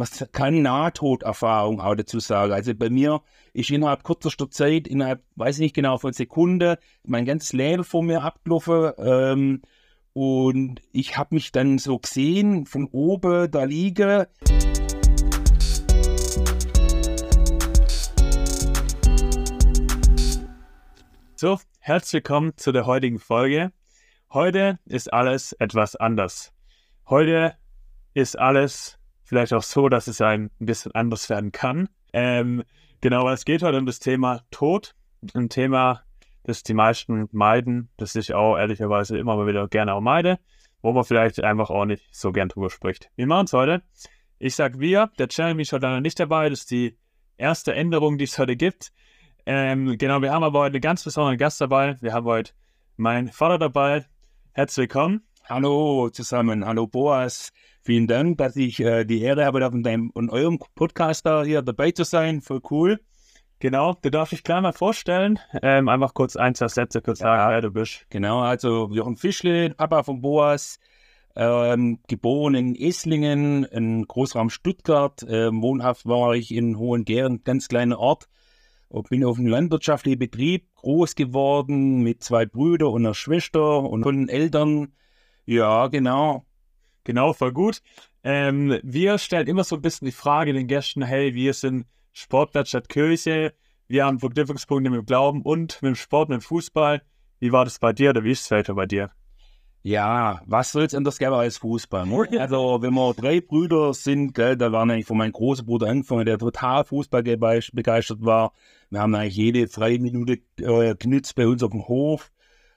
man kann Nahtoderfahrung auch dazu sagen. Also bei mir ist innerhalb kürzester Zeit, innerhalb, weiß ich nicht genau, von Sekunde, mein ganzes Leben vor mir abgelaufen. Ähm, und ich habe mich dann so gesehen, von oben da liege. So, herzlich willkommen zu der heutigen Folge. Heute ist alles etwas anders. Heute ist alles vielleicht auch so, dass es ein bisschen anders werden kann. Ähm, genau, es geht heute um das Thema Tod. Ein Thema, das die meisten meiden, das ich auch ehrlicherweise immer mal wieder gerne auch meide, wo man vielleicht einfach auch nicht so gern drüber spricht. Wir machen es heute. Ich sage wir, der Jeremy ist heute leider nicht dabei, das ist die erste Änderung, die es heute gibt. Ähm, genau, wir haben aber heute einen ganz besonderen Gast dabei. Wir haben heute meinen Vater dabei. Herzlich willkommen. Hallo zusammen, hallo Boas. Vielen Dank, dass ich äh, die Ehre habe, auf deinem, und eurem Podcast da hier dabei zu sein. Voll cool. Genau, du darfst dich gleich mal vorstellen. Ähm, einfach kurz ein, zwei Sätze kurz sagen, ja, wer du bist. Genau, also Jochen Fischle, Papa von Boas, ähm, geboren in Esslingen, in Großraum Stuttgart. Ähm, wohnhaft war ich in Hohengären, ganz kleiner Ort. Und bin auf einem landwirtschaftlichen Betrieb groß geworden mit zwei Brüdern und einer Schwester und von Eltern. Ja, genau. Genau, voll gut. Ähm, wir stellen immer so ein bisschen die Frage den Gästen, hey, wir sind Sportplatz statt Kirche, wir haben Verknüpfungspunkte mit dem Glauben und mit dem Sport, mit dem Fußball. Wie war das bei dir oder wie ist es weiter bei dir? Ja, was soll es anders geben als Fußball? Ne? Also, wenn wir drei Brüder sind, gell, da waren eigentlich von meinem großen Bruder angefangen, der total Fußball begeistert war. Wir haben eigentlich jede freie Minute äh, genützt bei uns auf dem Hof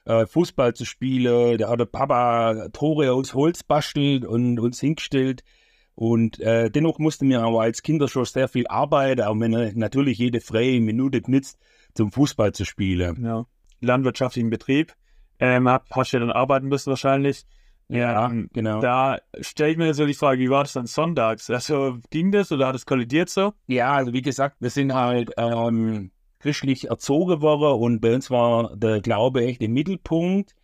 äh, Fußball zu spielen. Da hat der Papa Tore aus Holz bastelt und uns hingestellt. Und äh, dennoch mussten wir aber als Kinder schon sehr viel arbeiten, auch wenn er natürlich jede freie Minute genützt, zum Fußball zu spielen. Ja. Landwirtschaftlichen Betrieb. Ähm, hast du ja dann arbeiten müssen wahrscheinlich. Ja, ähm, genau. Da stelle ich mir so die Frage, wie war das dann sonntags? Also ging das oder hat es kollidiert so? Ja, also wie gesagt, wir sind halt ähm, christlich erzogen worden und bei uns war der Glaube echt im Mittelpunkt.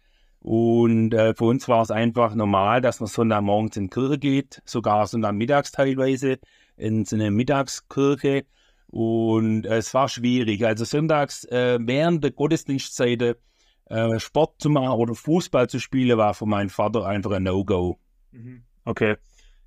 Und äh, für uns war es einfach normal, dass man Sonntagmorgens in die Kirche geht, sogar Sonntagmittags teilweise in so eine Mittagskirche. Und äh, es war schwierig. Also sonntags äh, während der Gottesdienstzeit äh, Sport zu machen oder Fußball zu spielen, war für meinen Vater einfach ein No-Go. Mhm. Okay.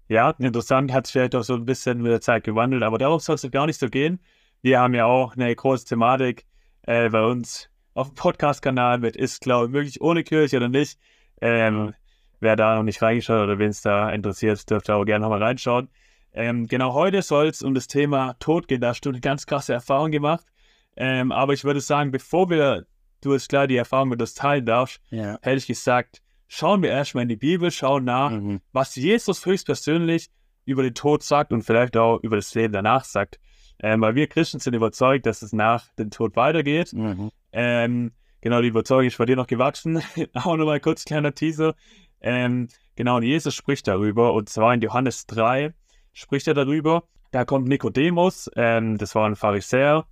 Ja, interessant, hat sich vielleicht auch so ein bisschen mit der Zeit gewandelt, aber darauf soll es gar nicht so gehen. Wir haben ja auch eine große Thematik äh, bei uns auf dem Podcast-Kanal mit Ist Glaube möglich ohne Kirche oder nicht. Ähm, wer da noch nicht reingeschaut oder wen es da interessiert, dürfte auch gerne nochmal reinschauen. Ähm, genau heute soll es um das Thema Tod gehen. Da hast du eine ganz krasse Erfahrung gemacht. Ähm, aber ich würde sagen, bevor wir, du jetzt klar die Erfahrung mit uns teilen darfst, ja. hätte ich gesagt, schauen wir erstmal in die Bibel, schauen nach, mhm. was Jesus höchstpersönlich über den Tod sagt und vielleicht auch über das Leben danach sagt. Ähm, weil wir Christen sind überzeugt, dass es nach dem Tod weitergeht. Mhm. Ähm, genau, die Überzeugung ist bei dir noch gewachsen. Auch nochmal kurz kleiner Teaser. Ähm, genau, und Jesus spricht darüber, und zwar in Johannes 3 spricht er darüber. Da kommt Nikodemus, ähm, das war ein Pharisäer,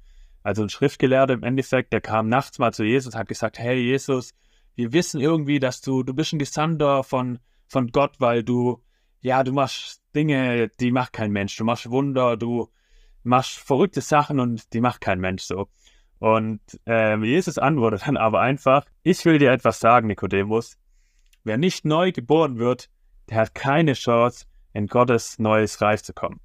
also ein Schriftgelehrter im Endeffekt, der kam nachts mal zu Jesus und hat gesagt, hey Jesus, wir wissen irgendwie, dass du, du bist ein Gesandter von, von Gott, weil du, ja, du machst Dinge, die macht kein Mensch. Du machst Wunder, du, machst verrückte Sachen und die macht kein Mensch so. Und äh, Jesus antwortet dann aber einfach, ich will dir etwas sagen, Nikodemus. Wer nicht neu geboren wird, der hat keine Chance, in Gottes neues Reich zu kommen.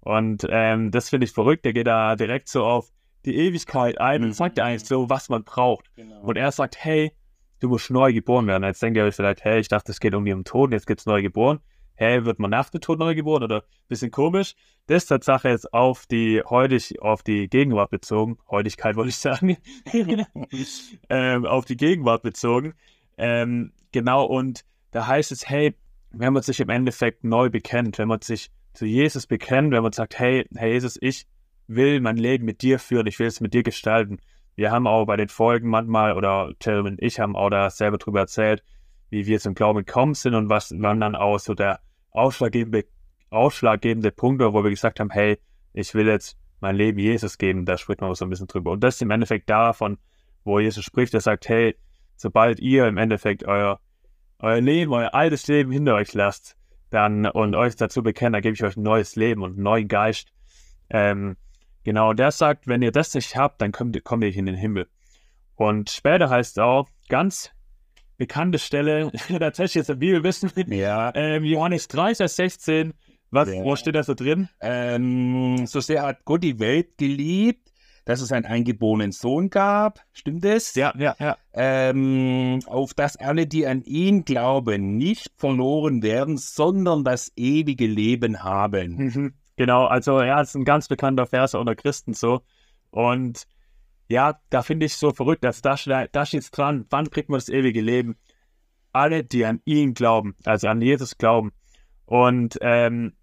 Und ähm, das finde ich verrückt. Der geht da direkt so auf die Ewigkeit ein und mhm. sagt dir eigentlich so, was man braucht. Genau. Und er sagt, hey, du musst neu geboren werden. Jetzt denkt ihr euch vielleicht, hey, ich dachte, es geht um ihren Tod, jetzt gibt es neu geboren hey, wird man nach dem Tod neu geboren oder ein bisschen komisch. Das ist Tatsache jetzt auf die heutig, auf die Gegenwart bezogen, Heutigkeit wollte ich sagen, ähm, auf die Gegenwart bezogen. Ähm, genau, und da heißt es, hey, wenn man sich im Endeffekt neu bekennt, wenn man sich zu Jesus bekennt, wenn man sagt, hey, Herr Jesus, ich will mein Leben mit dir führen, ich will es mit dir gestalten. Wir haben auch bei den Folgen manchmal, oder Jeremy und ich haben auch da selber drüber erzählt, wie wir zum Glauben gekommen sind und was wann dann auch so der ausschlaggebende, ausschlaggebende Punkt wo wir gesagt haben, hey, ich will jetzt mein Leben Jesus geben, da spricht man so ein bisschen drüber. Und das ist im Endeffekt davon, wo Jesus spricht, er sagt, hey, sobald ihr im Endeffekt euer, euer Leben, euer altes Leben hinter euch lasst, dann und euch dazu bekennt, dann gebe ich euch ein neues Leben und einen neuen Geist. Ähm, genau, der sagt, wenn ihr das nicht habt, dann kommt, kommt ihr in den Himmel. Und später heißt es auch, ganz bekannte Stelle, tatsächlich jetzt im Bibelwissen, Ja. ähm, Johannes 3, Vers 16, was, Ja. wo steht da so drin? Ähm, so sehr hat Gott die Welt geliebt, dass es einen eingeborenen Sohn gab. Stimmt es? Ja, ja, ja. Ähm, auf dass alle, die an ihn glauben, nicht verloren werden, sondern das ewige Leben haben. Mhm. Genau, also ja, ist ein ganz bekannter Vers unter Christen so. Und ja, da finde ich so verrückt, dass da, da steht dran, wann kriegt man das ewige Leben? Alle, die an ihn glauben, also an Jesus glauben. Und ähm,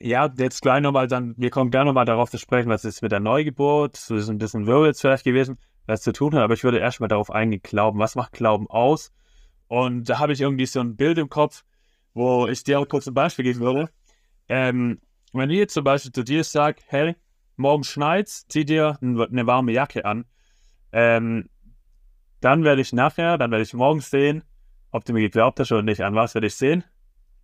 ja, jetzt gleich nochmal dann, wir kommen gleich nochmal darauf zu sprechen, was ist mit der Neugeburt, so ist ein bisschen Wirbel vielleicht gewesen, was zu tun hat, aber ich würde erstmal darauf eingehen, Glauben. Was macht Glauben aus? Und da habe ich irgendwie so ein Bild im Kopf, wo ich dir auch kurz ein Beispiel geben würde. Ähm, wenn ich jetzt zum Beispiel zu dir sage, hey, morgen schneit's, zieh dir eine warme Jacke an, ähm, dann werde ich nachher, dann werde ich morgens sehen, ob du mir geglaubt hast oder nicht. An was werde ich sehen?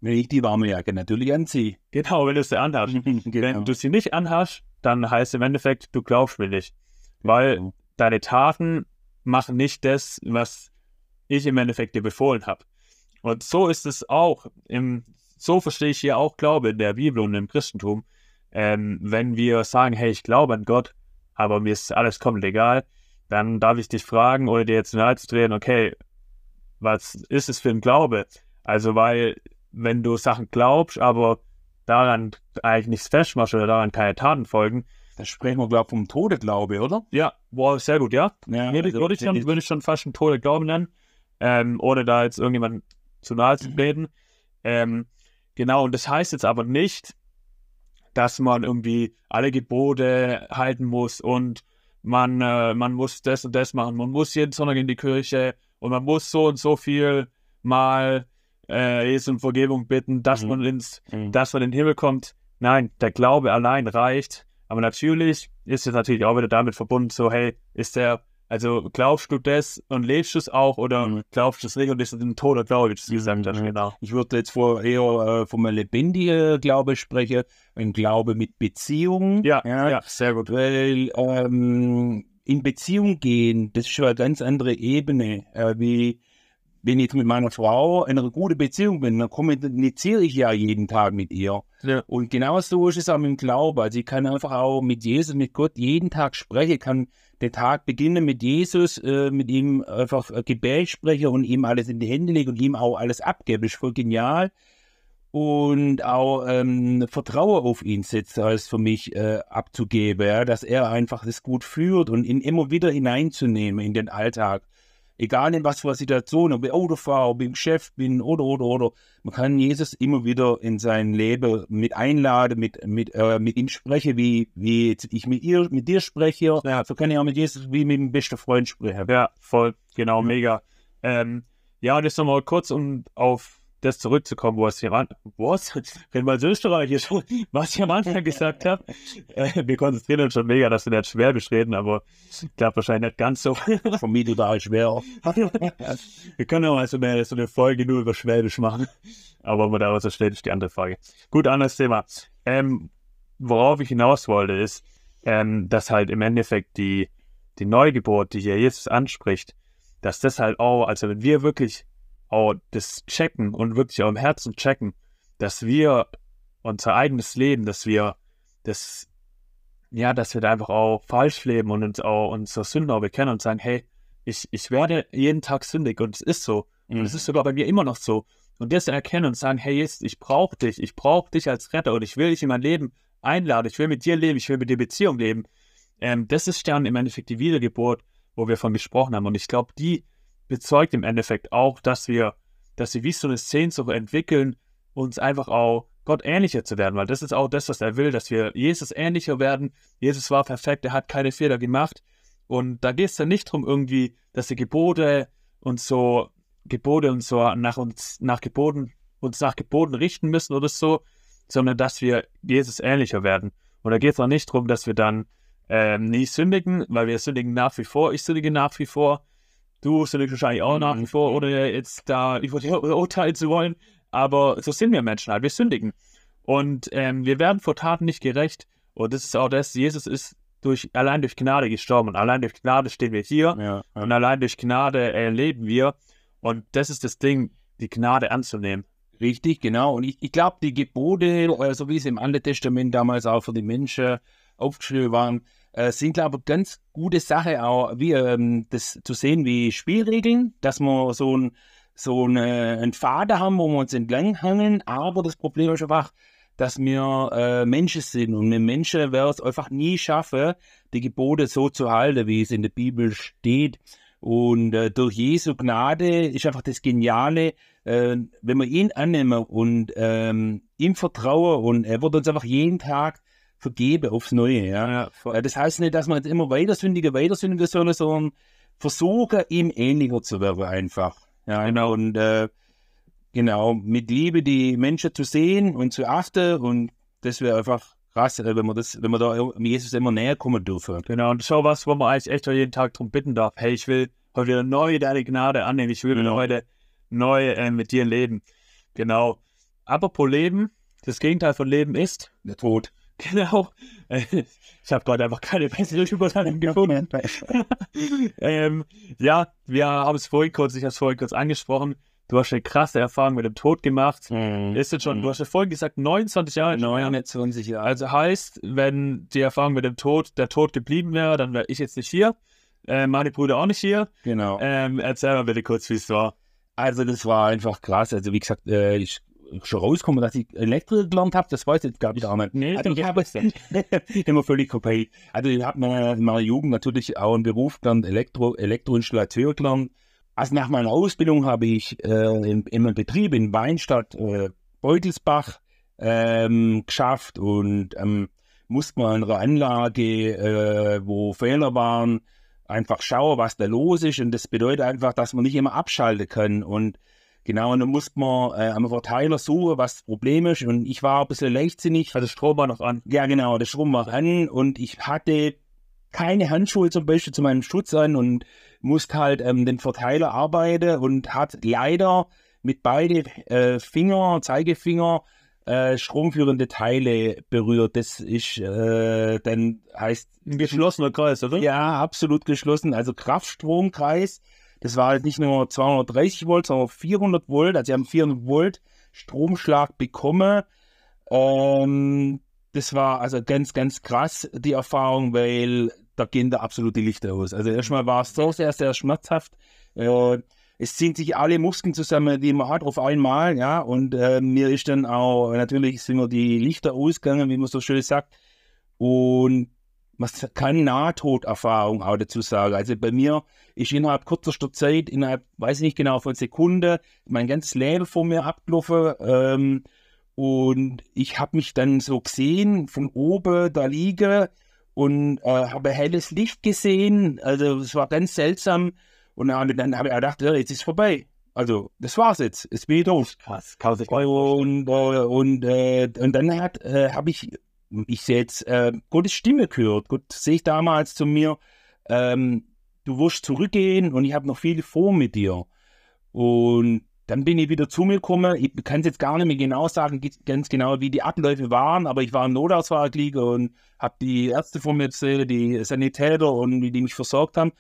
Wenn ich die warme Jacke natürlich anziehe. Genau, wenn du sie anhast. genau. Wenn du sie nicht anhast, dann heißt im Endeffekt, du glaubst mir nicht. Weil deine Taten machen nicht das, was ich im Endeffekt dir befohlen habe. Und so ist es auch. Im, so verstehe ich hier auch Glaube in der Bibel und im Christentum. Ähm, wenn wir sagen, hey, ich glaube an Gott, aber mir ist alles komplett egal, dann darf ich dich fragen oder dir jetzt nahe zu drehen, okay, was ist es für ein Glaube? Also, weil, wenn du Sachen glaubst, aber daran eigentlich nichts festmachst oder daran keine Taten folgen, Da sprechen wir, glaube ich, vom Todeglaube, oder? ja, wow, sehr gut, ja. Ja, Würde, also, würde, ich schon, würde ich schon fast einen Tode Glauben nennen, ähm, ohne da jetzt irgendjemanden zu nahe zu treten. Ähm, genau, und das heißt jetzt aber nicht, dass man irgendwie alle Gebote halten muss und man, äh, man muss das und das machen, man muss jeden Sonntag in die Kirche und man muss so und so viel mal äh, Jesus um Vergebung bitten, dass Mhm. man ins Mhm. dass man in den Himmel kommt. Nein, der Glaube allein reicht. Aber natürlich ist es natürlich auch wieder damit verbunden, so, hey, ist der, also glaubst du das und lebst du es auch oder Mhm. glaubst du es nicht und ist es ein toter Glaube, wie du es gesagt hast, Mhm. genau. Ich würde jetzt vor, eher äh, vom lebendigen Glaube sprechen, ein Glaube mit Beziehung. Ja, ja, sehr gut. Weil ähm, in Beziehung gehen, das ist schon eine ganz andere Ebene. Äh, wie wenn ich jetzt mit meiner Frau in einer guten Beziehung bin, dann kommuniziere ich ja jeden Tag mit ihr. Ja. Und genauso ist es auch mit dem Glauben. Also ich kann einfach auch mit Jesus, mit Gott jeden Tag sprechen, kann den Tag beginnen mit Jesus, äh, mit ihm einfach äh, Gebet sprechen und ihm alles in die Hände legen und ihm auch alles abgeben. Das ist voll genial. Und auch ähm, Vertrauen auf ihn setzen, als für mich äh, abzugeben, ja, dass er einfach das gut führt und ihn immer wieder hineinzunehmen in den Alltag. Egal in was für einer Situation, ob ich Auto fahre, ob ich im Geschäft bin oder, oder, oder. Man kann Jesus immer wieder in sein Leben mit einladen, mit, mit, äh, mit ihm sprechen, wie, wie ich mit, ihr, mit dir spreche. Ja, so kann ich auch mit Jesus wie mit dem besten Freund sprechen. Ja, voll, genau, mega. Ähm, ja, und jetzt nochmal kurz, um auf das zurückzukommen, wo es hier an, was? Als Österreichisch, was ich am Anfang gesagt habe. Äh, wir konzentrieren uns schon mega, dass wir nicht Schwäbisch reden, aber ich glaube wahrscheinlich nicht ganz so. Für mich total schwer. Wir können auch mal so eine, so eine Folge nur über Schwäbisch machen. Aber man daraus stellt ist die andere Frage. Gut, anderes Thema. Ähm, worauf ich hinaus wollte, ist, ähm, dass halt im Endeffekt die, die Neugeburt, die hier Jesus anspricht, dass das halt auch, also wenn wir wirklich auch das checken und wirklich auch im Herzen checken, dass wir unser eigenes Leben, dass wir das, ja, dass wir da einfach auch falsch leben und uns auch unsere Sünden auch bekennen und sagen, hey, ich, ich werde jeden Tag sündig und es ist so. Und es ist sogar bei mir immer noch so. Und das erkennen und sagen, hey, Jesus, ich brauche dich, ich brauche dich als Retter und ich will dich in mein Leben einladen, ich will mit dir leben, ich will mit dir Beziehung leben. Ähm, das ist dann im Endeffekt die Wiedergeburt, wo wir von gesprochen haben. Und ich glaube, die bezeugt im Endeffekt auch, dass wir, dass wir wie so eine Sehnsucht entwickeln, uns einfach auch Gott ähnlicher zu werden, weil das ist auch das, was er will, dass wir Jesus ähnlicher werden. Jesus war perfekt, er hat keine Fehler gemacht. Und da geht es dann nicht darum, irgendwie, dass die Gebote und so Gebote und so nach uns, nach Geboten, uns nach Geboten richten müssen oder so, sondern dass wir Jesus ähnlicher werden. Und da geht es auch nicht darum, dass wir dann ähm, nie sündigen, weil wir sündigen nach wie vor, ich sündige nach wie vor, du sündigst wahrscheinlich auch nach wie vor, ohne jetzt da über urteilen zu wollen. aber so sind wir Menschen halt, wir sündigen. Und ähm, wir werden vor Taten nicht gerecht. Und das ist auch das, Jesus ist durch, allein durch Gnade gestorben. Und allein durch Gnade stehen wir hier. Ja, Und allein durch Gnade äh, leben wir. Und das ist das Ding, die Gnade anzunehmen. Richtig, genau. Und ich, ich glaube, die Gebote, äh, so wie sie im Alten Testament damals auch für die Menschen aufgeschrieben waren, äh, sind, glaube ich, ganz gute Sache auch, wie ähm, das zu sehen wie Spielregeln, dass wir so ein so eine, einen Faden haben, wo wir uns entlang hangeln. Aber das Problem ist einfach, dass wir äh, Menschen sind und ein Mensch wird es einfach nie schaffen, die Gebote so zu halten, wie es in der Bibel steht. Und äh, durch Jesu Gnade ist einfach das Geniale, äh, wenn wir ihn annehmen und ähm, ihm vertrauen und er wird uns einfach jeden Tag vergeben aufs Neue. Ja? Äh, Das heißt nicht, dass wir jetzt immer weiter sündigen, weiter sündigen sollen, sondern versuchen, ihm ähnlicher zu werden einfach. Ja, Genau. Und äh, genau, mit Liebe die Menschen zu sehen und zu achten und das wäre einfach krass, äh, wenn wir das, wenn wir da Jesus immer näher kommen dürfen. Genau, und schau was, wo man eigentlich echt jeden Tag darum bitten darf. Hey, ich will heute wieder neu deine Gnade annehmen. Ich will Genau. heute neu äh, mit dir leben. Genau. Apropos Leben, das Gegenteil von Leben ist, Der Tod. Genau. Ich habe gerade einfach keine bessere Überleitung gefunden. ähm, ja, wir haben es vorhin kurz, ich habe es vorhin kurz angesprochen. Du hast eine krasse Erfahrung mit dem Tod gemacht. Mhm. Ist jetzt schon, du hast ja vorhin gesagt, 29 Jahre. 29 Jahre. Also heißt, wenn die Erfahrung mit dem Tod, der Tod geblieben wäre, dann wäre ich jetzt nicht hier. Äh, meine Brüder auch nicht hier. Genau. Ähm, erzähl mal bitte kurz, wie es war. Also das war einfach krass. Also wie gesagt, äh, ich schon rausgekommen, dass ich Elektro gelernt habe, das weiß ich gar nicht. Nee, also ich habe es immer völlig vorbei. Also ich habe in meiner Jugend natürlich auch einen Beruf gelernt, Elektro, Elektroinstallateur gelernt. Also nach meiner Ausbildung habe ich äh, in, in einem Betrieb in Weinstadt äh, Beutelsbach ähm, geschafft und ähm, musste mal in einer Anlage, äh, wo Fehler waren, einfach schauen, was da los ist. Und das bedeutet einfach, dass man nicht immer abschalten kann. Und genau, und dann musste man äh, am Verteiler suchen, was das Problem ist. Und ich war ein bisschen leichtsinnig. Also Strom war noch an. Ja, genau, der Strom war an und ich hatte keine Handschuhe zum Beispiel zu meinem Schutz an und musste halt ähm, den Verteiler arbeiten und hat leider mit beide äh, Finger, Zeigefinger, äh, stromführende Teile berührt. Das ist äh, dann heißt Ein geschlossener Kreis, oder? ja absolut geschlossen. Also Kraftstromkreis. Das war halt nicht nur 230 Volt, sondern 400 Volt. Also sie haben 400 Volt Stromschlag bekommen. Ähm, das war also ganz, ganz krass, die Erfahrung, weil da gehen da absolut die Lichter aus. Also erstmal war es so sehr, sehr schmerzhaft. Äh, es ziehen sich alle Muskeln zusammen, die man hat, auf einmal, ja. Und äh, mir ist dann auch, natürlich sind mir die Lichter ausgegangen, wie man so schön sagt. Und man kann Nahtoderfahrung auch dazu sagen. Also bei mir ist innerhalb kürzester Zeit, innerhalb, weiß ich nicht genau, von Sekunden, mein ganzes Leben vor mir abgelaufen. Ähm, und ich habe mich dann so gesehen, von oben da liege und äh, habe helles Licht gesehen. Also es war ganz seltsam. Und dann, dann habe ich gedacht, ja, jetzt ist vorbei. Also das war's jetzt. Es bin ich doof. Krass, kann sich vorstellen. Und, äh, und, äh, und dann hat, äh, habe ich, ich sehe jetzt äh, Gottes Stimme gehört. Gott sehe ich damals zu mir, ähm, du wirst zurückgehen und ich habe noch viel vor mit dir. Und dann bin ich wieder zu mir gekommen. Ich kann es jetzt gar nicht mehr genau sagen, ge- ganz genau, wie die Abläufe waren, aber ich war im Notausfall liegen und habe die Ärzte von mir erzählt, die Sanitäter und wie die mich versorgt haben.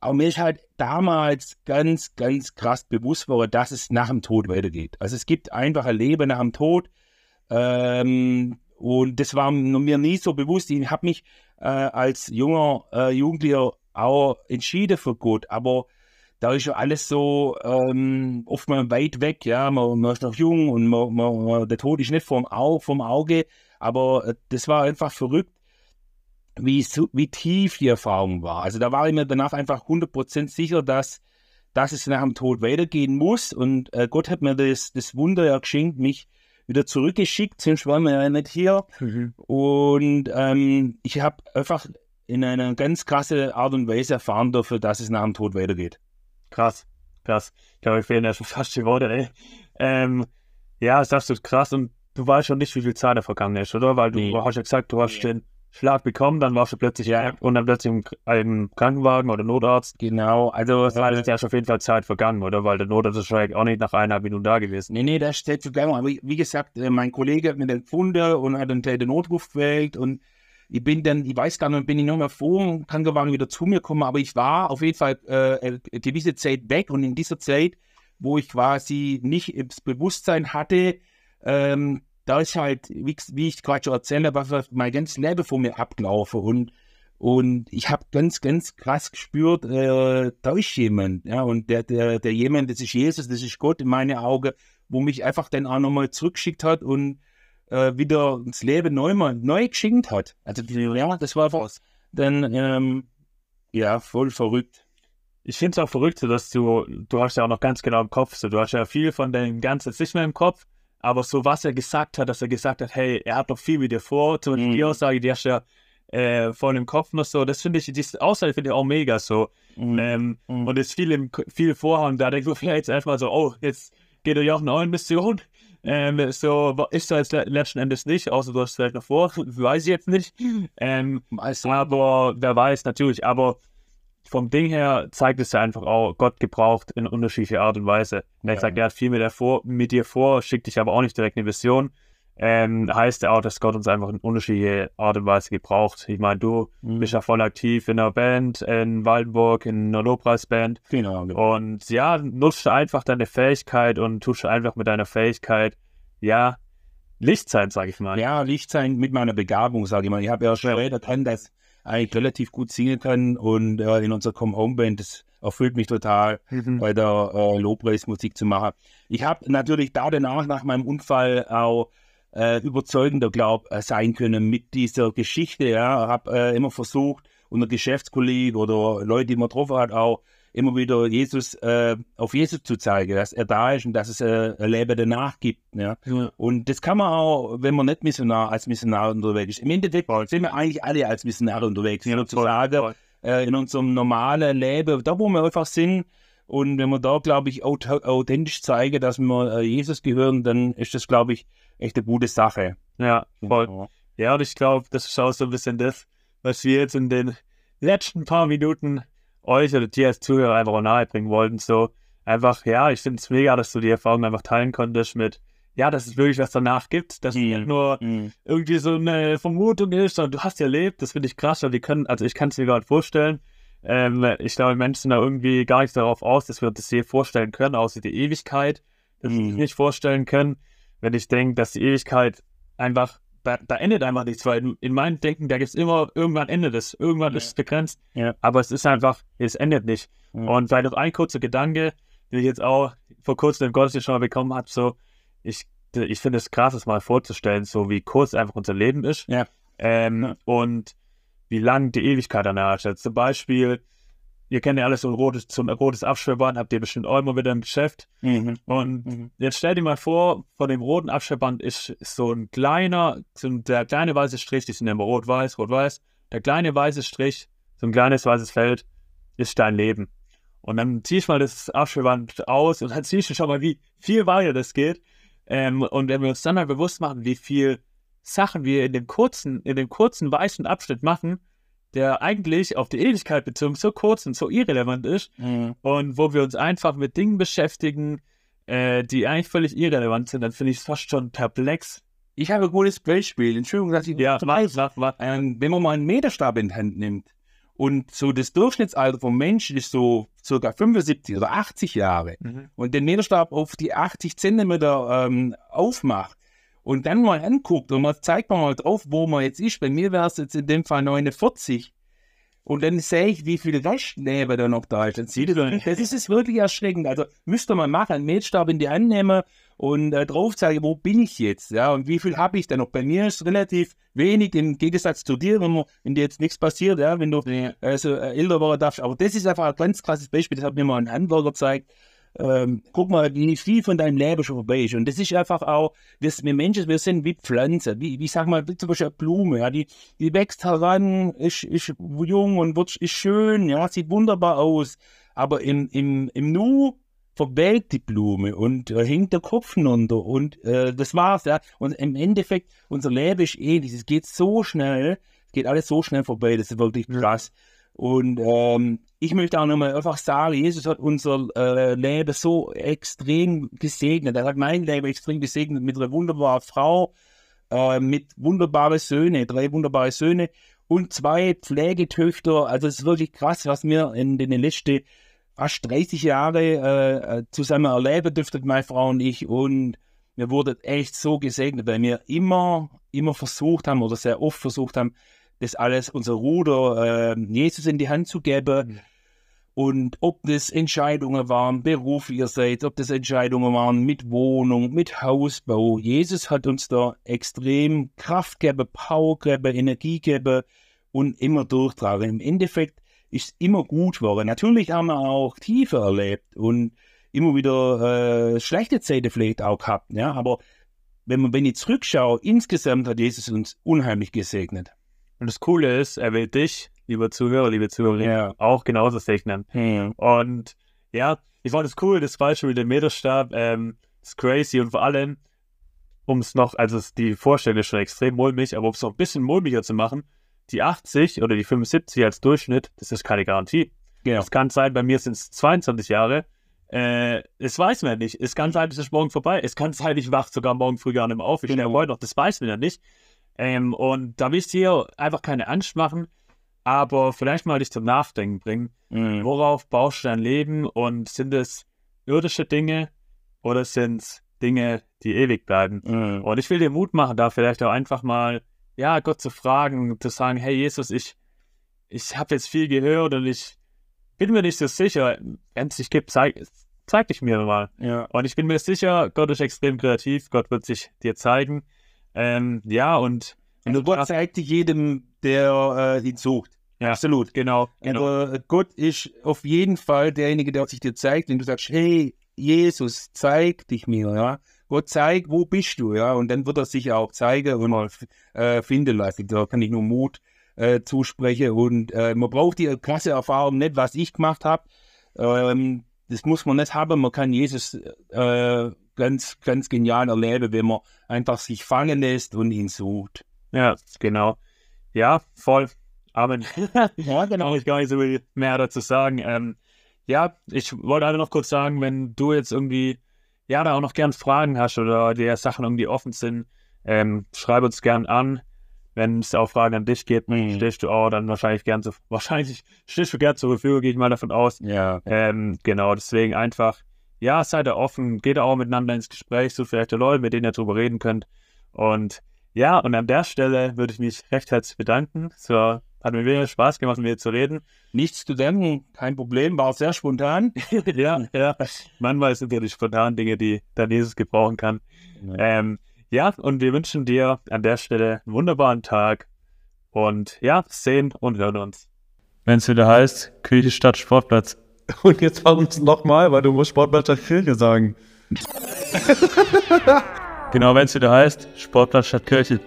Aber mir ist halt damals ganz, ganz krass bewusst worden, dass es nach dem Tod weitergeht. Also es gibt einfach ein Leben nach dem Tod. Ähm, und das war mir nie so bewusst. Ich habe mich äh, als junger äh, Jugendlicher auch entschieden für Gott. Aber da ist ja alles so ähm, oft mal weit weg. Ja, man, man ist noch jung und man, man, der Tod ist nicht vom, Au, vom Auge. Aber äh, das war einfach verrückt, wie, wie tief die Erfahrung war. Also da war ich mir danach einfach 100% sicher, dass, dass es nach dem Tod weitergehen muss. Und äh, Gott hat mir das, das Wunder ja geschenkt, mich wieder zurückgeschickt, sonst waren wir ja nicht hier. Mhm. Und ähm, ich habe einfach in einer ganz krasse Art und Weise erfahren dürfen, dass es nach dem Tod weitergeht. Krass, krass. Ich glaube, mir fehlen ja schon fast die Worte, ey. Ähm, ja, das ist absolut krass und du weißt schon nicht, wie viel Zeit da vergangen ist, oder? Weil du Nee. hast ja gesagt, du hast Nee. den Schlag bekommen, dann warst du plötzlich Ja. und dann plötzlich im, im Krankenwagen oder Notarzt. Genau, also Das heißt, ja schon auf jeden Fall Zeit vergangen, oder? Weil der Notarzt ist wahrscheinlich auch nicht nach eineinhalb Minuten da gewesen. Nee, nee, das steht sogar mal. Aber wie gesagt, äh, mein Kollege hat mir den gefunden und hat dann den Notruf gewählt und ich bin dann, ich weiß gar nicht, bin ich noch mal vor dem Krankenwagen wieder zu mir gekommen, aber ich war auf jeden Fall äh, eine gewisse Zeit weg und in dieser Zeit, wo ich quasi nicht das Bewusstsein hatte, ähm, da ist halt, wie, wie ich gerade schon erzählt habe, was mein ganzes Leben vor mir abgelaufen und und ich habe ganz, ganz krass gespürt, äh, da ist jemand, ja, und der, der, der jemand, das ist Jesus, das ist Gott in meinen Augen, wo mich einfach dann auch nochmal zurückgeschickt hat und äh, wieder ins Leben neu, neu geschenkt hat. Also, ja, das war einfach dann, ähm, ja, voll verrückt. Ich finde es auch verrückt, dass du, du hast ja auch noch ganz genau im Kopf, so du hast ja viel von dem Ganzen nicht mehr im Kopf, aber so was er gesagt hat, dass er gesagt hat, hey, er hat noch viel mit dir vor, zum Beispiel Mhm. die Aussage, die hast du ja äh, voll im Kopf noch so, das finde ich, diese Aussage finde ich auch mega so. Ähm, Mhm. Und ist viel, im, viel vorhaben. Da denkt man vielleicht erstmal so, oh, jetzt geht er ja auch eine neue Mission. Ähm, so ist jetzt le- letzten Endes nicht, außer du hast es vielleicht noch vor, weiß ich jetzt nicht. Ähm, Also, aber wer weiß, natürlich. Aber vom Ding her zeigt es ja einfach auch, Gott gebraucht in unterschiedlicher Art und Weise. Und er Ja. sagt, er hat viel mit, vor, mit dir vor, schickt dich aber auch nicht direkt eine Vision. Ähm, heißt ja auch, dass Gott uns einfach in unterschiedliche Art und Weise gebraucht. Ich meine, du Mhm. bist ja voll aktiv in einer Band, in Waldenburg, in einer Lobpreisband. genau, genau. Und ja, nutzt einfach deine Fähigkeit und tust einfach mit deiner Fähigkeit, ja, Licht sein, sag ich mal. Ja, Licht sein mit meiner Begabung, sage ich mal. Ich habe ja schon erkannt, dass eigentlich relativ gut singen kann und äh, in unserer Come Home Band, das erfüllt mich total, Mhm. bei der äh, Lobpreismusik zu machen. Ich habe natürlich da danach, nach meinem Unfall, auch äh, überzeugender, glaub, äh, sein können mit dieser Geschichte. Ja, habe äh, immer versucht, unter Geschäftskollegen oder Leute, die man getroffen hat, auch immer wieder Jesus äh, auf Jesus zu zeigen, dass er da ist und dass es äh, ein Leben danach gibt. Ja. Ja. Und das kann man auch, wenn man nicht Missionar als Missionar unterwegs ist. Im Endeffekt sind wir eigentlich alle als Missionare unterwegs, sozusagen voll. äh, in unserem normalen Leben, da wo wir einfach sind. Und wenn wir da, glaube ich, aut authentisch zeigen, dass wir äh, Jesus gehören, dann ist das, glaube ich, echt eine gute Sache. Ja, voll. Ja. Ja, und ich glaube, das ist auch so ein bisschen das, was wir jetzt in den letzten paar Minuten euch oder dir als Zuhörer einfach auch nahebringen wollten. So einfach, ja, ich finde es mega, dass du die Erfahrung einfach teilen konntest mit, ja, dass es wirklich was danach gibt, dass es Mhm. nicht nur Mhm. irgendwie so eine Vermutung ist, sondern du hast ja erlebt, das finde ich krass, weil wir können, also ich kann es mir gerade vorstellen, ähm, ich glaube, Menschen sind da irgendwie gar nicht darauf aus, dass wir uns das je vorstellen können, außer die Ewigkeit, dass wir uns Mhm. nicht vorstellen können, wenn ich denke, dass die Ewigkeit einfach, da, da endet einfach nichts, weil in meinem Denken, da gibt es immer, irgendwann endet es, irgendwann Ja. ist es begrenzt, Ja. aber es ist einfach, es endet nicht. Ja. Und vielleicht noch ein kurzer Gedanke, den ich jetzt auch vor kurzem im Gottesdienst schon mal bekommen habe, so, ich, ich finde es krass, das mal vorzustellen, so wie kurz einfach unser Leben ist. Ähm, und wie lang die Ewigkeit danach ist. Zum Beispiel, ihr kennt ja alles so ein rotes, so ein rotes Abschwerband, habt ihr bestimmt auch immer wieder im Geschäft. Mhm. Und Mhm. jetzt stell dir mal vor, von dem roten Abschwerband ist, ist so ein kleiner, so ein, der kleine weiße Strich, die sind immer rot-weiß, rot-weiß. Der kleine weiße Strich, so ein kleines weißes Feld, ist dein Leben. Und dann ziehst du mal das Abschwerband aus und dann siehst du schon mal, wie viel weiter das geht. Ähm, und wenn wir uns dann mal bewusst machen, wie viel Sachen wir in dem kurzen, in dem kurzen weißen Abschnitt machen, der eigentlich auf die Ewigkeit bezogen so kurz und so irrelevant ist, Mhm. und wo wir uns einfach mit Dingen beschäftigen, äh, die eigentlich völlig irrelevant sind, dann finde ich es fast schon perplex. Ich habe ein gutes Beispiel. Entschuldigung, dass ich Ja, mach, mach, mach. ähm, wenn man mal einen Meterstab in die Hand nimmt und so das Durchschnittsalter vom Menschen ist so circa 75 oder 80 Jahre Mhm. und den Meterstab auf die 80 Zentimeter ähm, aufmacht und dann mal anguckt und man zeigt man mal drauf, wo man jetzt ist. Bei mir wäre es jetzt in dem Fall 49. Und dann sehe ich, wie viel Restleben da noch da ist. Dann sieht das, das ist es wirklich erschreckend. Also müsste man machen, einen Meterstab in die Hand nehmen und äh, drauf zeigen, wo bin ich jetzt? Ja, und wie viel habe ich denn noch? Bei mir ist relativ wenig im Gegensatz zu dir, wenn, wenn dir jetzt nichts passiert, ja, wenn du äh, so äh, älter werden darfst. Aber das ist einfach ein ganz krasses Beispiel, das hat mir mal ein Handwerker gezeigt. Ähm, guck mal, wie viel von deinem Leben schon vorbei ist. Und das ist einfach auch, wir, wir Menschen, wir sind wie Pflanzen, wie, wie sag mal, wie zum Beispiel eine Blume, ja, die, die wächst heran, ist, ist jung und wird, ist schön, ja, sieht wunderbar aus. Aber im, im, im Nu verwelkt die Blume und äh, hängt der Kopf runter und äh, das war's, ja. Und im Endeffekt, unser Leben ist ähnlich, es geht so schnell, geht alles so schnell vorbei, das ist wirklich krass. Und ähm, ich möchte auch nochmal einfach sagen, Jesus hat unser äh, Leben so extrem gesegnet. Er hat mein Leben extrem gesegnet mit einer wunderbaren Frau, äh, mit wunderbaren Söhnen, drei wunderbare Söhne und zwei Pflegetöchter. Also es ist wirklich krass, was wir in den letzten fast 30 Jahren äh, äh, zusammen erleben dürften, meine Frau und ich. Und wir wurden echt so gesegnet, weil wir immer, immer versucht haben oder sehr oft versucht haben, das alles, unser Ruder, äh, Jesus in die Hand zu geben. Mhm. Und ob das Entscheidungen waren, Beruf ihr seid, ob das Entscheidungen waren mit Wohnung, mit Hausbau. Jesus hat uns da extrem Kraft gegeben, Power gegeben, Energie gegeben und immer durchtragen. Im Endeffekt ist es immer gut geworden. Natürlich haben wir auch Tiefe erlebt und immer wieder äh, schlechte Zeiten vielleicht auch gehabt. Ja? Aber wenn, man, wenn ich zurückschaue, insgesamt hat Jesus uns unheimlich gesegnet. Und das Coole ist, er will dich, lieber Zuhörer, liebe Zuhörerinnen, ja. auch genauso segnen. Hm. Und ja, ich fand es cool, das Beispiel mit dem Meterstab, ähm, ist crazy und vor allem, um es noch, also die Vorstellung ist schon extrem mulmig, aber um es noch ein bisschen mulmiger zu machen, die 80 oder die 75 als Durchschnitt, das ist keine Garantie. Genau. Es kann sein, bei mir sind es 22 Jahre. Äh, das weiß man ja nicht. Es kann sein, es ist morgen vorbei. Es kann sein, ich wache sogar morgen früh gar nicht mehr auf. Ich genau. heute noch. Das weiß man ja nicht. Ähm, und da willst du hier einfach keine Angst machen, aber vielleicht mal dich zum Nachdenken bringen. Mhm. Worauf baust du dein Leben und sind es irdische Dinge oder sind es Dinge, die ewig bleiben? Mhm. Und ich will dir Mut machen, da vielleicht auch einfach mal, ja, Gott zu fragen, zu sagen, hey Jesus, ich, ich habe jetzt viel gehört und ich bin mir nicht so sicher, wenn es dich gibt, zeig, zeig dich mir mal. Ja. Und ich bin mir sicher, Gott ist extrem kreativ, Gott wird sich dir zeigen. Ähm, ja, und also Gott zeigt jedem, der äh, ihn sucht. Ja, absolut, genau. genau. Also Gott ist auf jeden Fall derjenige, der sich dir zeigt, wenn du sagst, hey, Jesus, zeig dich mir, ja. Gott zeig, wo bist du, ja. Und dann wird er sich auch zeigen und äh, finden lassen. Da kann ich nur Mut äh, zusprechen. Und äh, man braucht die krasse Erfahrung nicht, was ich gemacht habe. Ähm, das muss man nicht haben. Man kann Jesus äh, ganz, ganz genial erleben, wenn man einfach sich fangen lässt und ihn sucht. Ja, genau. Ja, voll. Amen. ja, genau. ich gar nicht so viel mehr dazu sagen. Ähm, ja, ich wollte einfach noch kurz sagen, wenn du jetzt irgendwie, ja, da auch noch gern Fragen hast oder dir Sachen irgendwie offen sind, ähm, schreib uns gern an. Wenn es auch Fragen an dich geht, mhm. stehst du auch dann wahrscheinlich gern zu, wahrscheinlich stehst du gern zur Verfügung, gehe ich mal davon aus. Ja. Ähm, genau, deswegen einfach ja, seid da offen, geht auch miteinander ins Gespräch, sucht vielleicht Leute, mit denen ihr darüber reden könnt. Und ja, und an der Stelle würde ich mich recht herzlich bedanken. So, hat mir wieder Spaß gemacht, mit dir zu reden. Nichts zu denken, kein Problem, war sehr spontan. ja, ja. Manchmal sind ja die spontanen Dinge, die dann Jesus gebrauchen kann. Ja. Ähm, ja, und wir wünschen dir an der Stelle einen wunderbaren Tag und ja, sehen und hören uns. Wenn es wieder heißt, Küche statt Sportplatz. Und jetzt wir es nochmal, weil du musst Sportplatz statt Kirche sagen. genau, wenn es wieder heißt, Sportplatz statt Kirche.